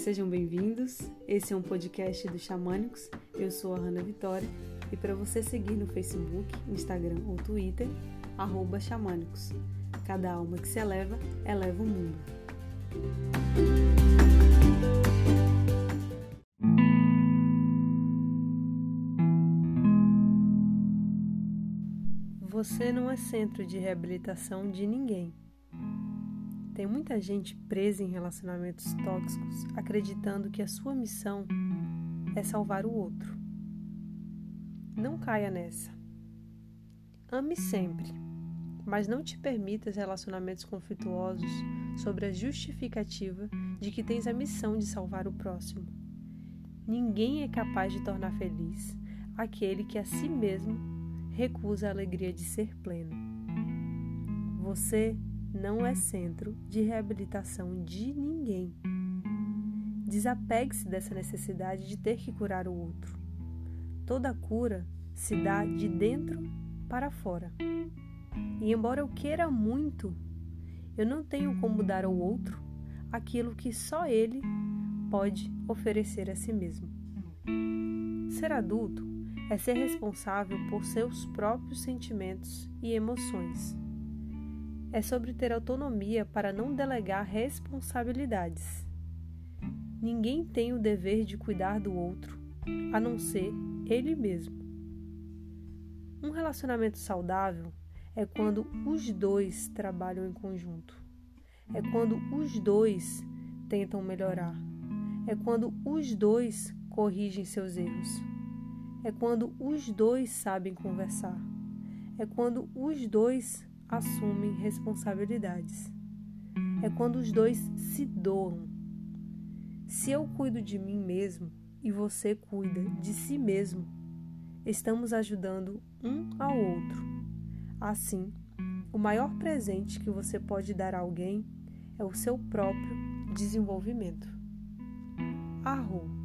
Sejam bem-vindos. Esse é um podcast do Xamânicos. Eu sou a Hanna Vitória e para você seguir no Facebook, Instagram ou Twitter, Xamânicos. Cada alma que se eleva, eleva o mundo. Você não é centro de reabilitação de ninguém. Tem muita gente presa em relacionamentos tóxicos acreditando que a sua missão é salvar o outro. Não caia nessa. Ame sempre, mas não te permitas relacionamentos conflituosos sobre a justificativa de que tens a missão de salvar o próximo. Ninguém é capaz de tornar feliz aquele que a si mesmo recusa a alegria de ser pleno. Você não é centro de reabilitação de ninguém. Desapegue-se dessa necessidade de ter que curar o outro. Toda cura se dá de dentro para fora. E embora eu queira muito, eu não tenho como dar ao outro aquilo que só ele pode oferecer a si mesmo. Ser adulto é ser responsável por seus próprios sentimentos e emoções é sobre ter autonomia para não delegar responsabilidades. Ninguém tem o dever de cuidar do outro, a não ser ele mesmo. Um relacionamento saudável é quando os dois trabalham em conjunto. É quando os dois tentam melhorar. É quando os dois corrigem seus erros. É quando os dois sabem conversar. É quando os dois assumem responsabilidades. É quando os dois se doam. Se eu cuido de mim mesmo e você cuida de si mesmo, estamos ajudando um ao outro. Assim, o maior presente que você pode dar a alguém é o seu próprio desenvolvimento. Arro